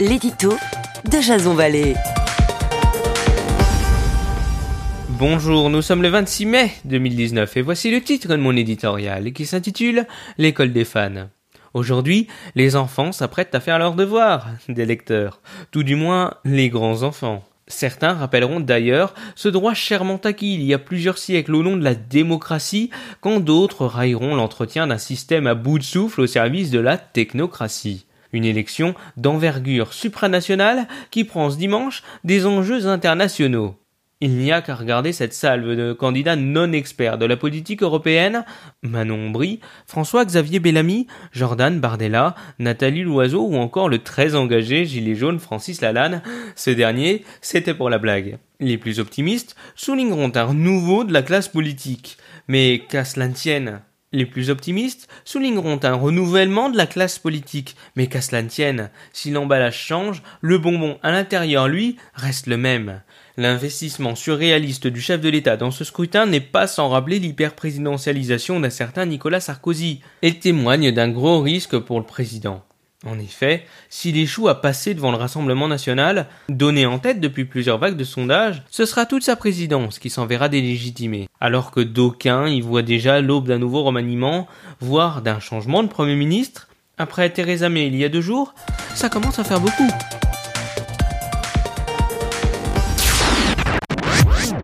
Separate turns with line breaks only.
l'édito de Jason Vallée.
Bonjour, nous sommes le 26 mai 2019 et voici le titre de mon éditorial qui s'intitule L'école des fans. Aujourd'hui, les enfants s'apprêtent à faire leurs devoirs, des lecteurs, tout du moins les grands enfants. Certains rappelleront d'ailleurs ce droit chèrement acquis il y a plusieurs siècles au nom de la démocratie, quand d'autres railleront l'entretien d'un système à bout de souffle au service de la technocratie. Une élection d'envergure supranationale qui prend ce dimanche des enjeux internationaux. Il n'y a qu'à regarder cette salve de candidats non experts de la politique européenne, Manon Brie, François-Xavier Bellamy, Jordan Bardella, Nathalie Loiseau ou encore le très engagé gilet jaune Francis Lalanne. Ce dernier, c'était pour la blague. Les plus optimistes souligneront un renouveau de la classe politique. Mais qu'à cela ne tienne, les plus optimistes souligneront un renouvellement de la classe politique, mais qu'à cela ne tienne, si l'emballage change, le bonbon à l'intérieur, lui, reste le même. L'investissement surréaliste du chef de l'État dans ce scrutin n'est pas sans rappeler l'hyperprésidentialisation d'un certain Nicolas Sarkozy, et témoigne d'un gros risque pour le président. En effet, s'il échoue à passer devant le Rassemblement national, donné en tête depuis plusieurs vagues de sondages, ce sera toute sa présidence qui s'en verra délégitimée, alors que d'aucuns y voient déjà l'aube d'un nouveau remaniement, voire d'un changement de Premier ministre. Après Theresa May il y a deux jours, ça commence à faire beaucoup.